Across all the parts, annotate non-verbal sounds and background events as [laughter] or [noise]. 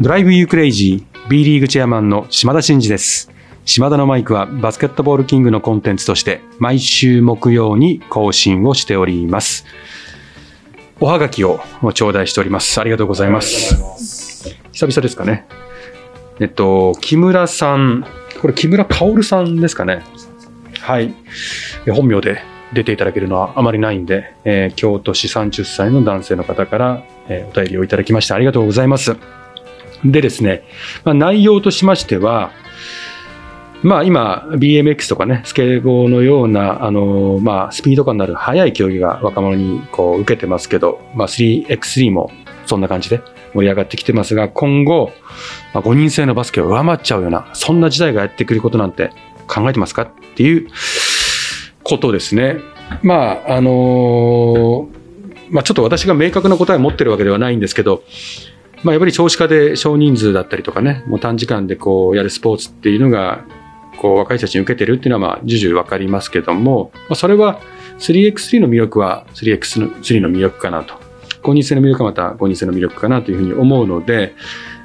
ドライブユークレイジー B リーグチェアマンの島田真二です。島田のマイクはバスケットボールキングのコンテンツとして毎週木曜に更新をしております。おはがきを頂戴しております。ありがとうございます。久々ですかね。えっと、木村さん、これ木村薫さんですかね。はい。本名で出ていただけるのはあまりないんで、えー京都市30歳の男性の方から、えーお便りをいただきましてありがとうございます。でですね、まあ、内容としましては、まあ今 BMX とかね、スケボーのような、あのまあスピード感のある速い競技が若者にこう受けてますけど、まあ 3x3 もそんな感じで盛り上がってきてますが、今後、まあ、5人制のバスケを上回っちゃうような、そんな時代がやってくることなんて考えてますか？っていうことですね。まあ、あのーまあちょっと私が明確な答えを持ってるわけではないんですけど、まあやっぱり少子化で少人数だったりとかね、もう短時間でこうやるスポーツっていうのが、こう若い人たちに受けてるっていうのはまあ重々わかりますけども、まあそれは 3x3 の魅力は 3x3 の3の魅力かなと。5人制の魅力はまた5人制の魅力かなというふうに思うので、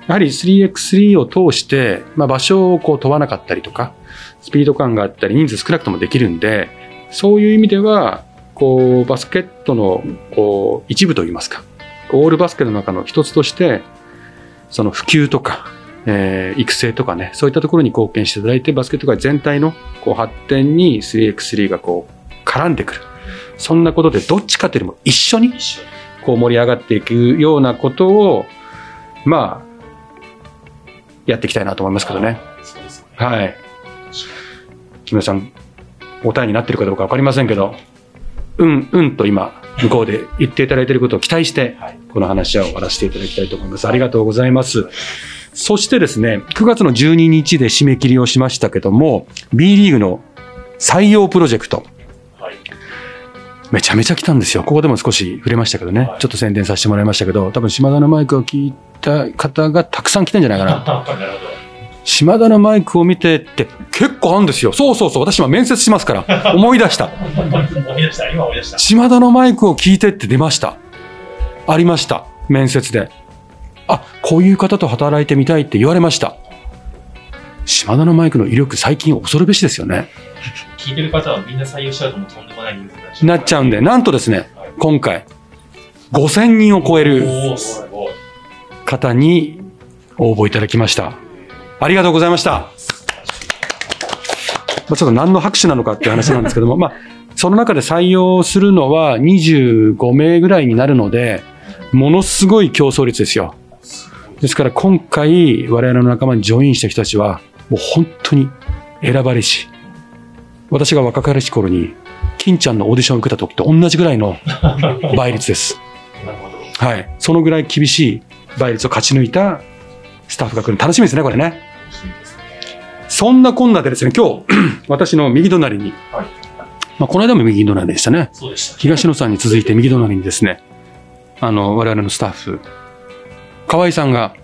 やはり 3x3 を通して、まあ、場所をこう問わなかったりとか、スピード感があったり、人数少なくともできるんで、そういう意味では、こう、バスケットの、こう、一部といいますか、オールバスケの中の一つとして、その普及とか、えー育成とかね、そういったところに貢献していただいて、バスケット界全体のこう発展に 3x3 がこう、絡んでくる。そんなことで、どっちかというよりも一緒に、こう盛り上がっていくようなことを、まあ、やっていきたいなと思いますけどね。はい。木村さん、答えになってるかどうかわかりませんけど、うん、うんと今、向こうで言っていただいていることを期待して、この話は終わらせていただきたいと思います。ありがとうございます。そしてですね、9月の12日で締め切りをしましたけども、B リーグの採用プロジェクト、はい。めちゃめちゃ来たんですよ。ここでも少し触れましたけどね、はいちょっと宣伝させてもらいましたけど、多分島田のマイクを聞いた方がたくさん来てんじゃないかな。島田のマイクを見てって結構あるんですよ。そうそうそう。私今面接しますから。思い出した。ど。[laughs] 思い出した。今思い出した。島田のマイクを聞いてって出ました。ありました。面接で。あ、こういう方と働いてみたいって言われました。島田のマイクの威力最近恐るべしですよね。聞いてる方はみんな採用しちゃうともうとんでもないなっちゃう。なっちゃうんで、なんとですね、はい今回、5000人を超える。方に応募いただきました。ありがとうございました。まあ、ちょっと何の拍手なのかっていう話なんですけども、まあ、その中で採用するのは25名ぐらいになるので、ものすごい競争率ですよ。ですから今回、我々の仲間にジョインした人たちは、もう本当に選ばれし、私が若かりし頃に、金ちゃんのオーディションを受けた時と同じぐらいの [laughs] 倍率です。はい。そのぐらい厳しい倍率を勝ち抜いたスタッフが来る。楽しみですね、これね。そんなこんなでですね、今日、[clears throat] 私の右隣に、はい。まあ、この間も右隣でしたね。東野さんに続いて右隣にですね、あの、我々のスタッフ、河合さんが。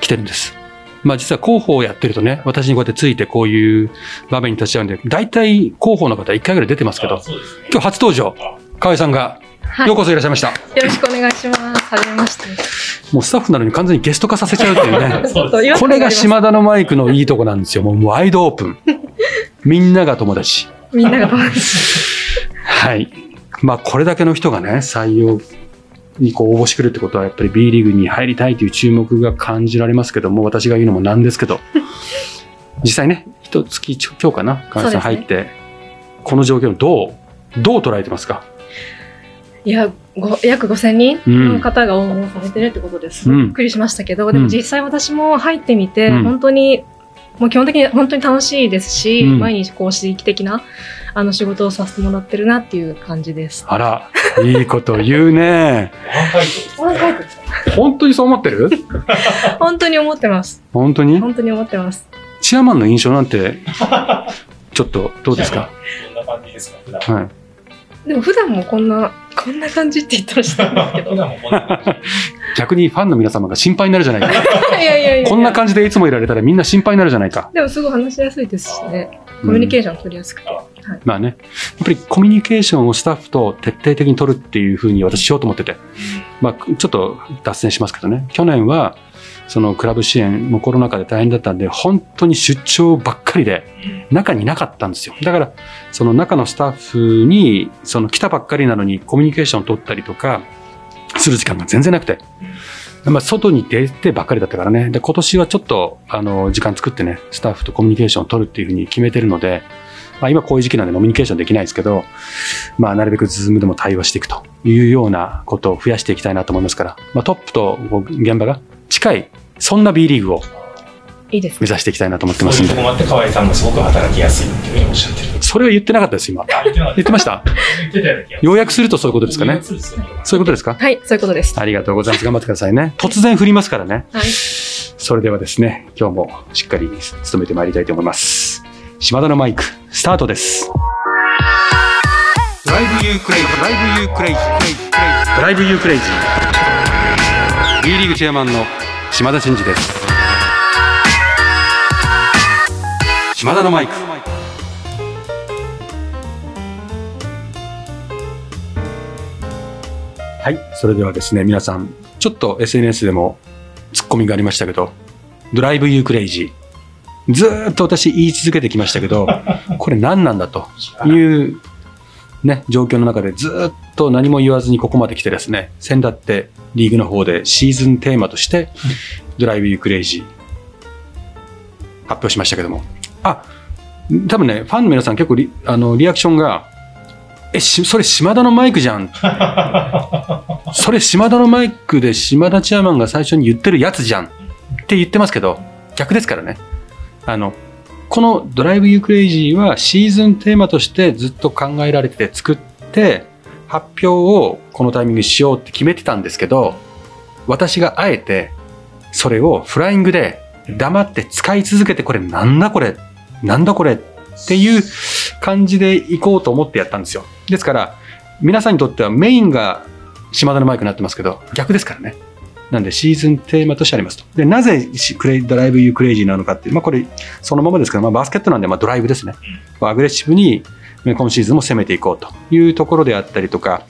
来てるんです。まあ実は広報をやってるとね、私にこうやってついてこういう場面に立ち会うんで、大体広報の方1回ぐらい出てますけどね。今日初登場、あ河合さんが、はい、よようこそいらっしゃいました。ろしくお願いします。はじめまして。もうスタッフなのに完全にゲスト化させちゃうっていうね。[laughs] そうこれが島田のマイクのいいとこなんですよ。もうワイドオープン。みんなが友達。みんなが友達。はい。まあ、これだけの人がね、採用にこう応募してくるってことは、やっぱり B リーグに入りたいという注目が感じられますけども、私が言うのもなんですけど、[laughs] 実際ね、一月今日かな、川合さん入って、この状況をどう、どう捉えてますか？いや、ご約5000人の方が応募されてるってことです。うん。びっくりしましたけど、ん。でも実際私も入ってみて、うん。本当に、もう基本的に本当に楽しいですし、うん。毎日こう刺激的なあの仕事をさせてもらってるなっていう感じです。あら、いいこと言うね。本当にそう思ってる？[laughs] 本当に思ってます。本当に？本当に思ってます。チアマンの印象なんて、ちょっとどうですか？どんな感じですか？普段。はい。でも普段もこんな、こんな感じって言ったらしたんですけど。[laughs] 逆にファンの皆様が心配になるじゃないか。[laughs] いやいやいやこんな感じでいつもいられたらみんな心配になるじゃないか。でもすごい話しやすいですしね。コミュニケーション取りやすくて。はいまあね、やっぱりコミュニケーションをスタッフと徹底的に取るっていうふうに私しようと思ってて、まあ、ちょっと脱線しますけどね、去年はそのクラブ支援もコロナ禍で大変だったんで、本当に出張ばっかりで、中にいなかったんですよ。だから、その中のスタッフに、その来たばっかりなのにコミュニケーションを取ったりとか、する時間が全然なくて。まあ、外に出てばっかりだったからね。で、今年はちょっと、あの、時間作ってね、スタッフとコミュニケーションを取るっていうふうに決めてるので、まあ、今こういう時期なんでコミュニケーションできないですけど、まあ、なるべくズームでも対話していくというようなことを増やしていきたいなと思いますから、まあ、トップと現場が近い、そんな B リーグをいいですね。目指していきたいなと思ってますんでそういうとこ。もあって、河合さんがすごく働きやすいっていうふうにおっしゃってる。それは言ってなかったです、今。あ言ってなかった言ってました？要約するとそういうことですかね？そういうことですか？はい、そういうことです。ありがとうございます。頑張ってくださいね。突然振りますからね。はい。それではですね、今日もしっかり努めてまいりたいと思います。島田のマイク、スタートです。 Drive you crazy、drive you crazy、drive you crazy。B リーグチェアマンの島田慎二です。島田のマイク。はい、それではですね、皆さん、ちょっと SNS でもツッコミがありましたけど、 drive you crazy。ずーっと私言い続けてきましたけど、[laughs] これ何なんだという、ね、状況の中でずーっと何も言わずにここまで来てですね、先だってリーグの方でシーズンテーマとして、 drive you crazy 発表しましたけども、あ、多分ね、ファンの皆さん結構リあのリアクションが、え、しそれ島田のマイクじゃん。[laughs] それ島田のマイクで島田チェアマンが最初に言ってるやつじゃんって言ってますけど、逆ですからね。あの、このドライブユークレイジーはシーズンテーマとしてずっと考えられて作って、発表をこのタイミングにしようって決めてたんですけど、私があえてそれをフライングで黙って使い続けてこれなんだこれなんだこれっていう感じでいこうと思ってやったんですよ。ですから、皆さんにとってはメインが島田のマイクになってますけど、逆ですからね。なんでシーズンテーマとしてありますと。で、なぜしクレイ drive you crazy なのかっていう、まあこれそのままですけど、まあバスケットなんでまあドライブですね。アグレッシブにね今シーズンも攻めていこうというところであったりとか、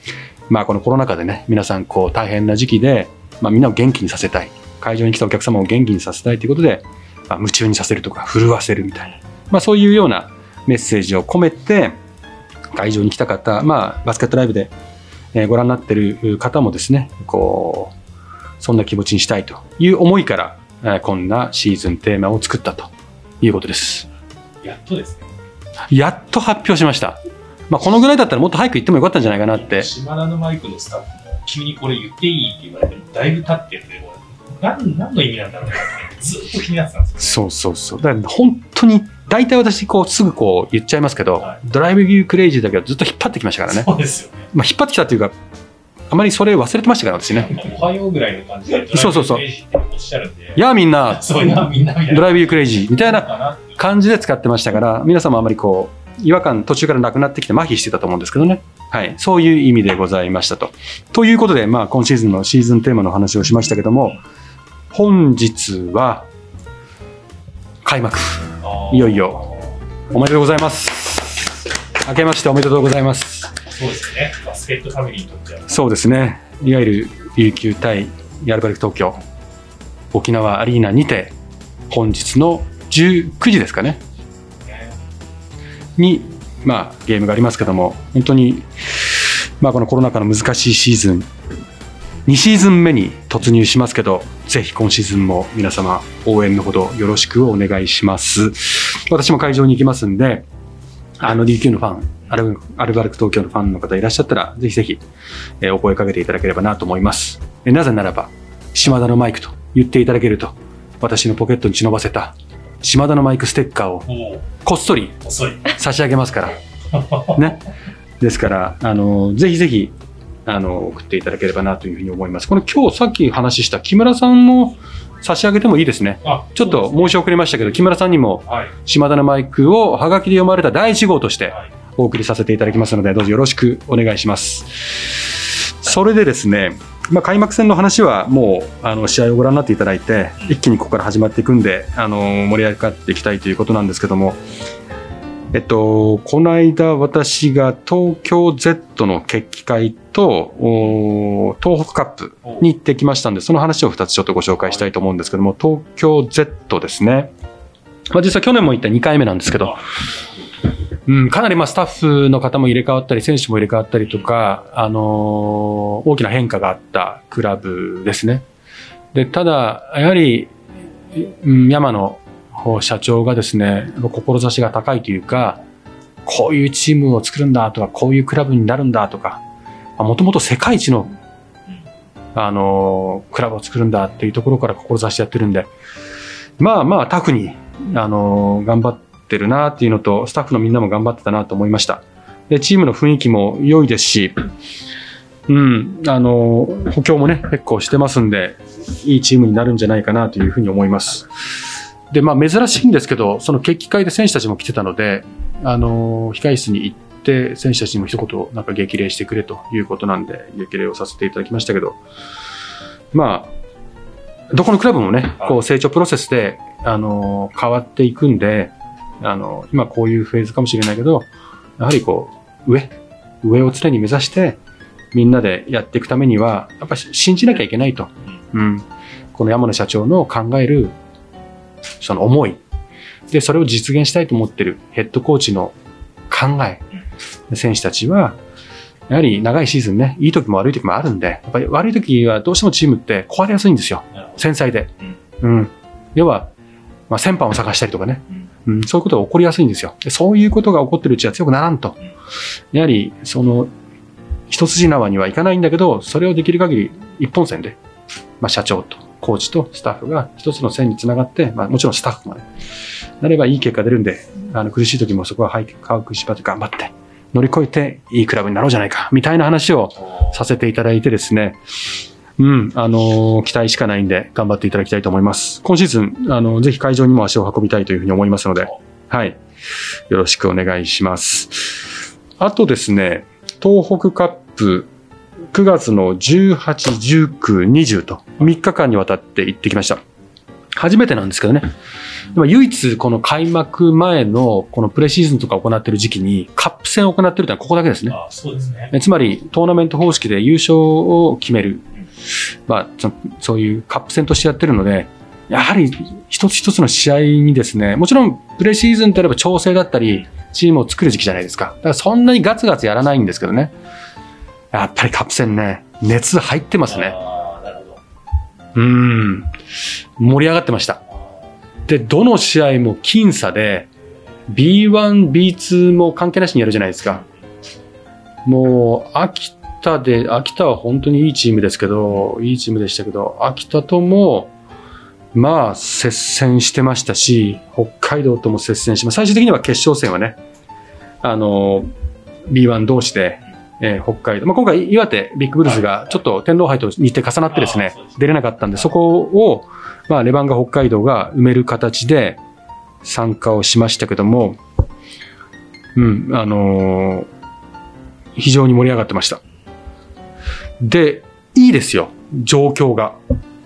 まあこのコロナ禍でね、皆さんこう大変な時期で、まあみんなを元気にさせたい。会場に来たお客様を元気にさせたいということで、まあ、夢中にさせるとか震わせるみたいな、まあそういうようなメッセージを込めて、会場に来た方、まあバスケットライブでえーご覧になってる方もですね、こう、そんな気持ちにしたいという思いから、えーこんなシーズンテーマを作ったということです。やっとですね。やっと発表しました。まあ、このぐらいだったらもっと早く言ってもよかったんじゃないかなって。島田のマイクのスタッフも、君にこれ言っていいって言われても、だいぶ経ってるんで、何何の意味なんだろうなって、ずっと気になってたんですよ。そうそうそう。だから本当に、大体私こうすぐこう言っちゃいますけど、はいドライブビュークレイジーだけはずっと引っ張ってきましたからね。そうですよね。まあ、引っ張ってきたというか、あまりそれ忘れてましたから私ね。おはようぐらいの感じで、そうそうそうやあみんな。ドライブビュークレイジーみたいな感じで使ってましたから、皆様あまりこう、違和感途中からなくなってきて麻痺してたと思うんですけどね。はい。そういう意味でございましたと。ということで、まあ今シーズンのシーズンテーマの話をしましたけども、本日は、開幕。いよいよ。おめでとうございます。明けましておめでとうございます。そうですね。バスケットファミリーにとっては。そうですね。いわゆる琉球対ヤルバルク東京、沖縄アリーナにて、本日の19時ですかね。ねに、まあ、ゲームがありますけども、本当に、まあ、このコロナ禍の難しいシーズン、2シーズン目に突入しますけど、ぜひ今シーズンも皆様、応援のほどよろしくお願いします。私も会場に行きますんで、あの、琉球のファン、アルアルバルク東京のファンの方いらっしゃったら、ぜひぜひ、えーお声かけていただければなと思います。えなぜならば、島田のマイクと言っていただけると、私のポケットに忍ばせた、島田のマイクステッカーをこっそり。差し上げますから。ね。ですから、あの、ぜひぜひ、あの、送っていただければなというふうに思います。これ今日さっき話した木村さんの差し上げてもいいですね。あちょっと申し遅れましたけど、木村さんにもはい。島田のマイクをハガキで読まれた第1号としてはい。お送りさせていただきますので、どうぞよろしくお願いします。それでですね、まあ、開幕戦の話はもうあの試合をご覧になっていただいて、一気にここから始まっていくんで、あの盛り上がっていきたいということなんですけども、えっと、この間私が東京 Z の決起会とお東北カップに行ってきましたんで、その話を2つちょっとご紹介したいと思うんですけども、東京 Z ですね。まあ、実は去年も行った2回目なんですけど、うん、かなりまあスタッフの方も入れ替わったり、選手も入れ替わったりとか、あのー大きな変化があったクラブですね。で、ただ、やはり、うん山野社長がですね、志が高いというか、こういうチームを作るんだとか、こういうクラブになるんだとか、もともと世界一の、あのークラブを作るんだっていうところから志やってるんで、まあまあタフに、あのー頑張ってるなっていうのと、スタッフのみんなも頑張ってたなと思いました。で、チームの雰囲気も良いですし、うん、あのー補強もね、結構してますんで、いいチームになるんじゃないかなというふうに思います。で、まあ珍しいんですけど、その決起会で選手たちも来てたので、あのー控室に行って、選手たちにも一言なんか激励してくれということなんで、激励をさせていただきましたけど、まあ、どこのクラブもね、こう成長プロセスで、あのー変わっていくんで、あのー今こういうフェーズかもしれないけど、やはりこう、上、上を常に目指して、みんなでやっていくためには、やっぱり信じなきゃいけないと。うん。この山野社長の考える、その思い。で、それを実現したいと思ってるヘッドコーチの考え。選手たちは、やはり長いシーズンね、いい時も悪い時もあるんで、やっぱり悪い時はどうしてもチームって壊れやすいんですよ。繊細で。うん。要は、まあ、先般を探したりとかね。うん、うんそういうことが起こりやすいんですよ。でそういうことが起こってるうちは強くならんと。やはり、その、一筋縄にはいかないんだけど、それをできる限り一本線で、まあ、社長とコーチとスタッフが一つの線につながって、まあ、もちろんスタッフもね、なればいい結果出るんで、あの苦しい時もそこは歯食いしばって頑張って、乗り越えていいクラブになろうじゃないか、みたいな話をさせていただいてですね、うん、あのー期待しかないんで、頑張っていただきたいと思います。今シーズン、あの、ぜひ会場にも足を運びたいというふうに思いますので、はい。よろしくお願いします。あとですね、東北カップ、9月の18、19、20と、3日間にわたって行ってきました。初めてなんですけどね。唯一この開幕前のこのプレシーズンとか行っている時期にカップ戦を行っているのはここだけですね。あそうですね。えつまりトーナメント方式で優勝を決める、まあ、そそういうカップ戦としてやってるので、やはり一つ一つの試合にですね、もちろんプレシーズンといえば調整だったり、チームを作る時期じゃないですか。だからそんなにガツガツやらないんですけどね。やっぱりカップ戦ね、熱入ってますね。うん。盛り上がってました。で、どの試合も僅差で、B1、B2 も関係なしにやるじゃないですか。もう、秋田で、秋田は本当にいいチームですけど、いいチームでしたけど、秋田とも、まあ、接戦してましたし、北海道とも接戦しま最終的には決勝戦はね、あの、B1 同士で、えー北海道、まあ、今回岩手ビッグブルースがちょっと天皇杯と日程重なってですね、出れなかったんで、そこを、まあ、レバンガ北海道が埋める形で参加をしましたけども、うん、あのー非常に盛り上がってました。で、いいですよ、状況が。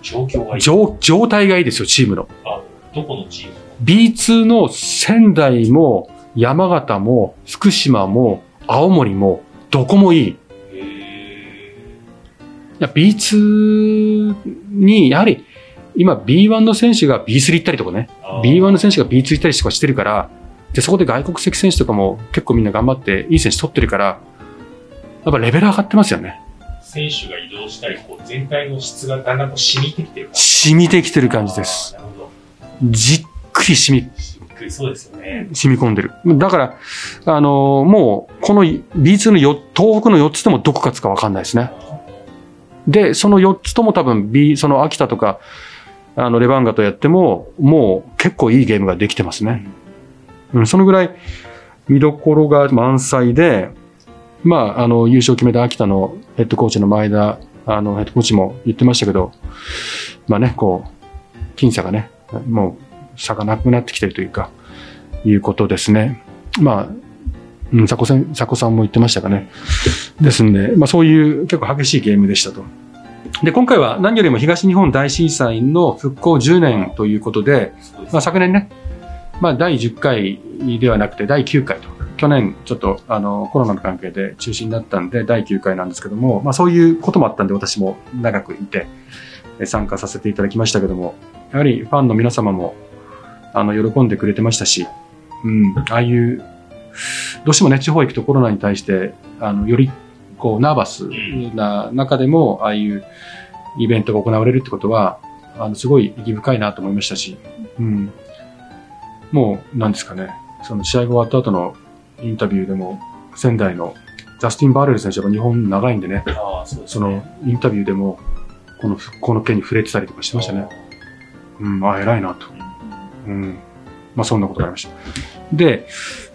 状況がいい。状状態がいいですよ、チームの。あ、どこのチーム？B2 の仙台も山形も福島も青森もどこもいい。いへや B2 に、やはり今 B1 の選手が B3 行ったりとかね、ーあー B1 の選手が B2 行ったりとかしてるから、で、そこで外国籍選手とかも結構みんな頑張っていい選手取ってるから、やっぱレベル上がってますよね。選手が移動したり、こう全体の質がだんだんこう染みてきてる感じ染みてきてる感じです。なるほじっくり染みど。しっくりそうですよね。染み込んでる。だから、あのーもう、この B2 のよ東北の4つでもどこ勝つか分かんないですね。で、その4つとも多分 B、その秋田とか、あの、レバンガとやっても、もう結構いいゲームができてますね。うん、そのぐらい見どころが満載で、まあ、あの、優勝を決めた秋田のヘッドコーチの前田、あの、ヘッドコーチも言ってましたけど、まあね、こう、僅差がね、もう差がなくなってきてるというか、いうことですね。まあ、うん、佐古さん、佐古さんも言ってましたかね。ですんで、まあそういう結構激しいゲームでしたと。で、今回は何よりも東日本大震災の復興10年ということで、まあ昨年ね、まあ、第10回ではなくて第9回と。去年ちょっとあのコロナの関係で中止になったんで第9回なんですけども、まあ、そういうこともあったんで私も長くいて参加させていただきましたけどもやはりファンの皆様もあの喜んでくれてましたし、うん、ああいうどうしてもね地方行くとコロナに対してあのよりこうナーバスな中でもああいうイベントが行われるってことはあのすごい意義深いなと思いましたし、うん、もうなんですかねその試合が終わった後のインタビューでも仙台のジャスティン・バーレル選手が日本長いんでねああ、そうですそのインタビューでもこの復興の件に触れてたりとかしてましたね。うん、あ、偉いなと。うん。まあそんなことがありました。で、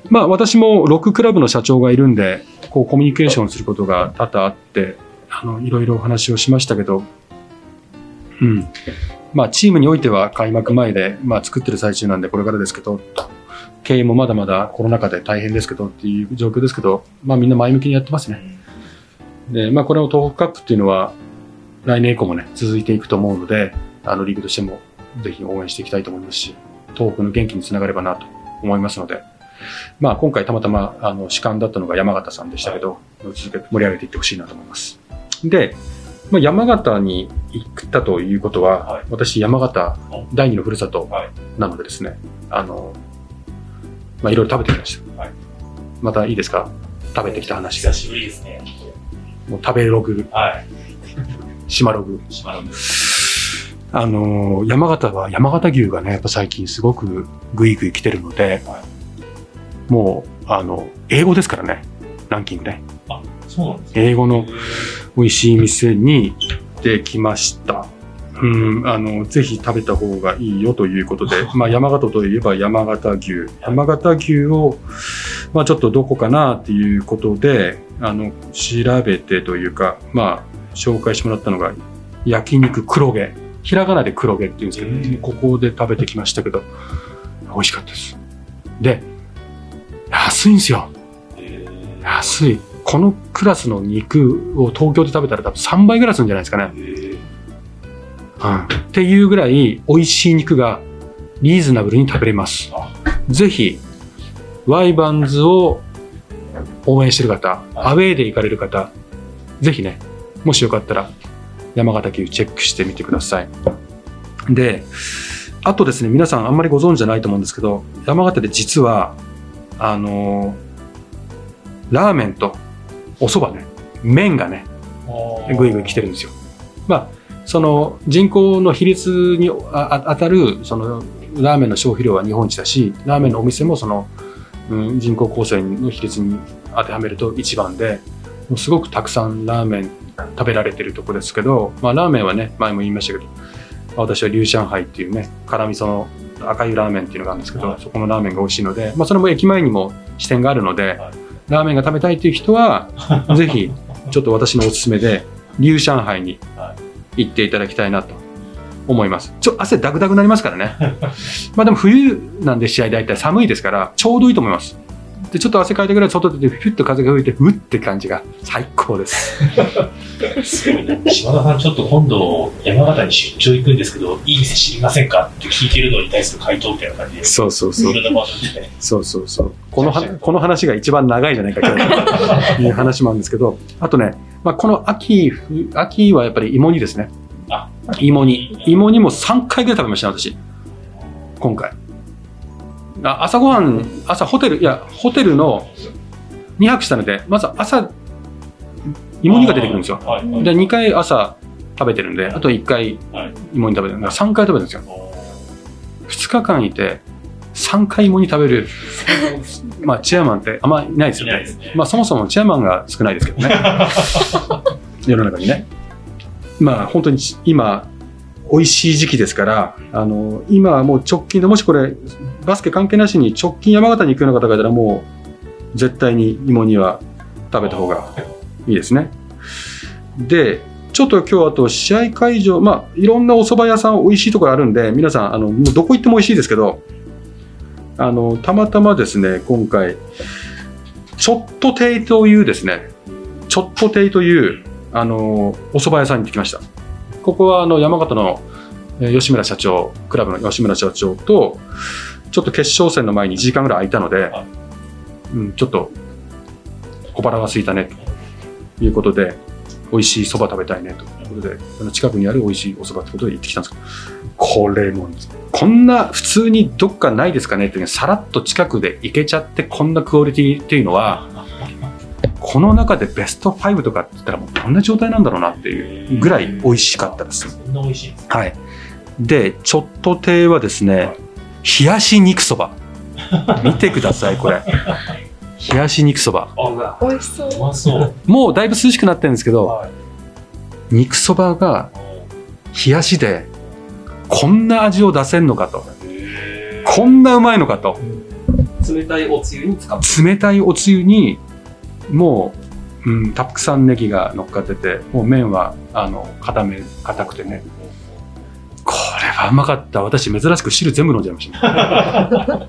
まあ私もロッククラブの社長がいるんで、こうコミュニケーションすることが多々あって、あの、いろいろお話をしましたけど、うん。まあチームにおいては開幕前で、まあ作ってる最中なんでこれからですけど、経営もまだまだコロナ禍で大変ですけどっていう状況ですけど、まあみんな前向きにやってますね。で、まあこれを東北カップっていうのは来年以降もね、続いていくと思うので、あのリーグとしてもぜひ応援していきたいと思いますし、東北の元気につながればなと思いますので、まあ今回たまたまあの主幹だったのが山形さんでしたけど、続けて盛り上げていってほしいなと思います。で、まあ、山形に行ったということは、はい私山形第二のふるさとはいなのでですね、あの、まあいろいろ食べてきました。はいまたいいですか？食べてきた話が久。しぶりですね。もう食べログ、はい。島ログ。島のあのー山形は山形牛がね、やっぱ最近すごくグイグイ来てるので、はもう、あの、英語ですからね、ランキングね。あ、そうなんですね。英語の美味しい店に行ってきました。うん、あの、ぜひ食べた方がいいよということで、まあ山形といえば山形牛。山形牛を、まあちょっとどこかなっていうことで、あの、調べてというか、まあ紹介してもらったのが、焼肉黒毛。ひらがなで黒毛っていうんですけど、ここで食べてきましたけど、美味しかったです。で、安いんですよ。えー安い。このクラスの肉を東京で食べたら多分3倍ぐらいするんじゃないですかね。っていうぐらい美味しい肉がリーズナブルに食べれますあ。ぜひ、ワイバンズを応援してる方、アウェーで行かれる方、ぜひね、もしよかったら山形牛チェックしてみてください。で、あとですね、皆さんあんまりご存知じゃないと思うんですけど、山形で実は、あのーラーメンとお蕎麦ね、麺がね、ぐいぐい来てるんですよ。まあ、その人口の比率に当たるそのラーメンの消費量は日本一だし、ラーメンのお店もその、うん、人口構成の比率に当てはめると一番で、もうすごくたくさんラーメン食べられてるとこですけど、まあラーメンはね、前も言いましたけど、私は龍上海っていうね、辛味噌の赤いラーメンっていうのがあるんですけど、はい。そこのラーメンが美味しいので、まあそれも駅前にも支店があるので、はい。ラーメンが食べたいという人は、[laughs] ぜひ、ちょっと私のおすすめで、龍上海に行っていただきたいなと思います。ちょ、汗ダクダクになりますからね。[laughs] まあでも冬なんで試合大体寒いですから、ちょうどいいと思います。で、ちょっと汗かいたぐらい外出て、ピュッと風が吹いて、うって感じが最高です。すごいね。島田さん、ちょっと今度、山形に出張行くんですけど、いい店知りませんかって聞いてるのに対する回答みたいな感じで、そうそうそう。ね。そうそうそう。このは、この話が一番長いじゃないか、今日と [laughs] いう話もあるんですけど、あとね、まあ、この秋、ふ秋はやっぱり芋煮ですね。あ芋煮。芋煮も3回ぐらい食べましたね、私。今回。あ朝ごはん、朝ホテル、いや、ホテルの2泊したので、まず朝、芋煮が出てくるんですよ。はい。はいで、2回朝食べてるんで、あと1回はい芋煮食べてる。だから3回食べてるんですよ。2日間いて、3回芋煮食べる、[laughs] まあ、チェアマンってあんまいないですよね。ね。まあ、そもそもチェアマンが少ないですけどね。[laughs] 世の中にね。まあ、本当に今、美味しい時期ですから、あの、今はもう直近で、もしこれ、バスケ関係なしに直近山形に行くような方がいたら、もう、絶対に芋煮は食べた方がいいですね。で、ちょっと今日あと試合会場、まあ、いろんなお蕎麦屋さん美味しいところあるんで、皆さん、あの、もうどこ行っても美味しいですけど、あの、たまたまですね、今回、ちょっと亭というですね、ちょっと亭という、あの、お蕎麦屋さんに行ってきました。ここは、あの、山形のえー吉村社長、クラブの吉村社長と、ちょっと決勝戦の前に1時間ぐらい空いたのではい、うん、ちょっと小腹が空いたねということで美味しいそば食べたいねということで近くにある美味しいおそばってことで行ってきたんですけどこれもこんな普通にどっかないですかねっていうさらっと近くで行けちゃってこんなクオリティっていうのはこの中でベスト5とかって言ったらもうどんな状態なんだろうなっていうぐらい美味しかったです。はい。で、ちょっと亭はですね、冷やし肉そば。[laughs] 見てください、これ。冷やし肉そば。あ、美味しそううまそう。もうだいぶ涼しくなってるんですけど、はい肉そばが冷やしで、こんな味を出せんのかと。へこんなうまいのかと。冷たいおつゆに使って冷たいおつゆに、もう、うん、たくさんネギが乗っかってて、もう麺は、あの、固め、硬くてね。これはうまかった。私、珍しく汁全部飲んじゃいました。[laughs]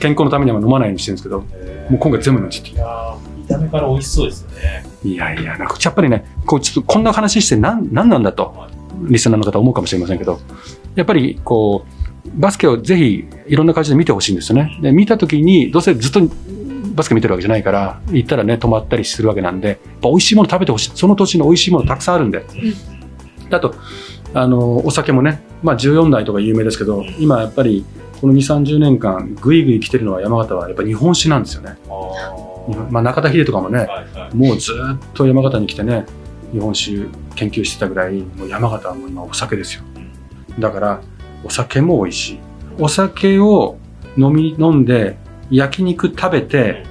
健康のためには飲まないようにしてるんですけど、もう今回全部飲んじゃっいやー見た目から美味しそうですよね。て。いやいや、なんかやっぱりね、こう、ちょっとこんな話して何、何なんだと、リスナーの方思うかもしれませんけど、やっぱりこう、バスケをぜひいろんな感じで見てほしいんですよね。で、見たときに、どうせずっとバスケ見てるわけじゃないから、行ったらね、泊まったりするわけなんで、やっぱ美味しいもの食べてほしい。その年の美味しいものたくさんあるんで。あと、あの、お酒もね、まあ14代とか有名ですけど、今やっぱりこの2、30年間、ぐいぐい来てるのは山形はやっぱ日本酒なんですよね。まあ中田秀とかもね、はいはいもうずっと山形に来てね、日本酒研究してたぐらい、もう山形はもう今お酒ですよ。だから、お酒も美味しい。お酒を飲み、飲んで、焼肉食べて、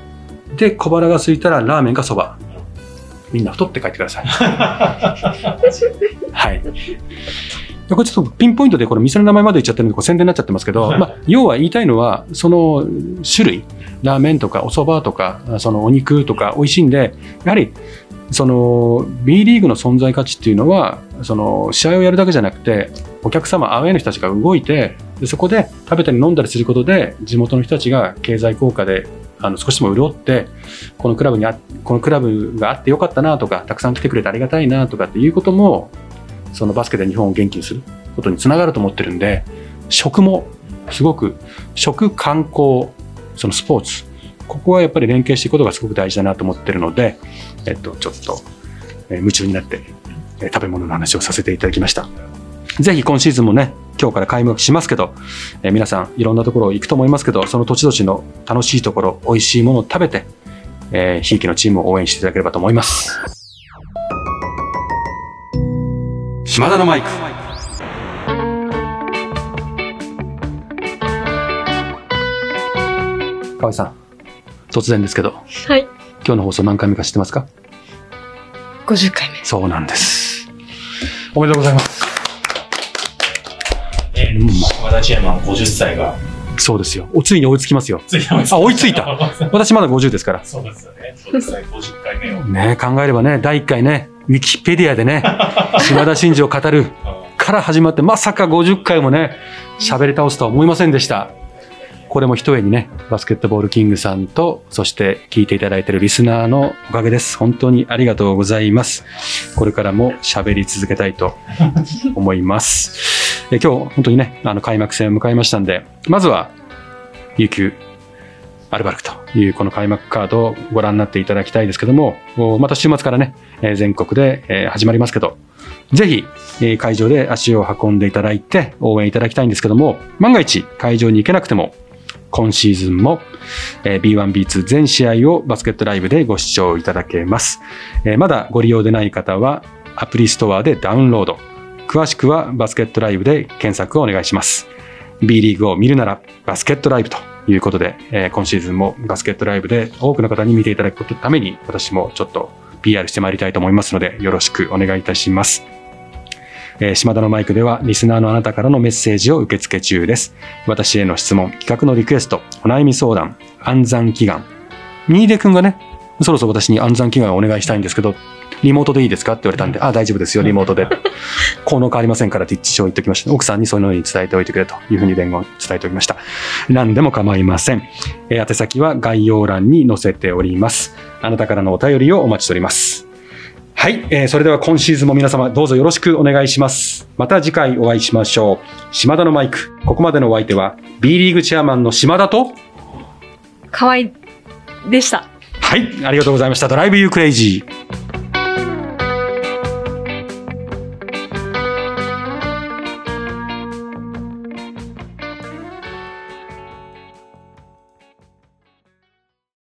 で、小腹が空いたらラーメンかそば。みんな太って帰ってください。[laughs] はい。でこれちょっとピンポイントでこれ店の名前まで言っちゃってるんでこれ宣伝になっちゃってますけど、まあ、要は言いたいのは、その種類、ラーメンとかお蕎麦とか、そのお肉とか美味しいんで、やはり、その B リーグの存在価値っていうのは、その試合をやるだけじゃなくて、お客様、アウェーの人たちが動いて、でそこで食べたり飲んだりすることで、地元の人たちが経済効果であの少しでも潤って、このクラブにあ、このクラブがあってよかったなとか、たくさん来てくれてありがたいなとかっていうことも、そのバスケで日本を元気にすることにつながると思ってるんで、食もすごく、食、観光、そのスポーツ、ここはやっぱり連携していくことがすごく大事だなと思ってるので、えっと、ちょっと、えー夢中になって、えー食べ物の話をさせていただきました。ぜひ今シーズンもね、今日から開幕しますけど、えー皆さんいろんなところ行くと思いますけど、その土地土地の楽しいところ、美味しいものを食べて、えー、ひいきのチームを応援していただければと思います。島田のマイク。河合さん、突然ですけど、はい。今日の放送何回目か知ってますか？50回目。そうなんです。おめでとうございます。ねうん島田チェアマン50歳がそうですよ。おついに追いつきますよ。ついてます。あ追いついた [laughs] 私まだ50ですから。そうですよね。50歳50回目を。ね考えればね、第1回ね、ウィキペディアでね、[laughs] 島田真二を語るから始まって、まさか50回もね、喋り倒すとは思いませんでした。これも一重にね、バスケットボールキングさんと、そして聞いていただいているリスナーのおかげです。本当にありがとうございます。これからも喋り続けたいと思います。え今日、本当にね、あの開幕戦を迎えましたんで、まずは、琉球アルバルクというこの開幕カードをご覧になっていただきたいですけども、また週末からね、全国で、始まりますけど、ぜひ、会場で足を運んでいただいて応援いただきたいんですけども、万が一会場に行けなくても、今シーズンも、え B1、B2 全試合をバスケットライブでご視聴いただけます。えまだご利用でない方は、アプリストアでダウンロード。詳しくはバスケットライブで検索をお願いします。B リーグを見るならバスケットライブということで、え今シーズンもバスケットライブで多くの方に見ていただくために私もちょっと PR してまいりたいと思いますのでよろしくお願いいたします。えー島田のマイクではリスナーのあなたからのメッセージを受け付け中です。私への質問、企画のリクエスト、お悩み相談、暗算祈願。新出くんがね、そろそろ私に暗算祈願をお願いしたいんですけど、リモートでいいですかって言われたんで、あ、大丈夫ですよ、リモートで。効能変わりませんからって一応言っておきました。奥さんにそういうのに伝えておいてくれというふうに伝言伝えておきました。何でも構いません。えー宛先は概要欄に載せております。あなたからのお便りをお待ちしております。はい、えーそれでは今シーズンも皆様どうぞよろしくお願いします。また次回お会いしましょう。島田のマイク。ここまでのお相手は B リーグチェアマンの島田と、河合でした。はい、ありがとうございました。ドライブユークレイジー。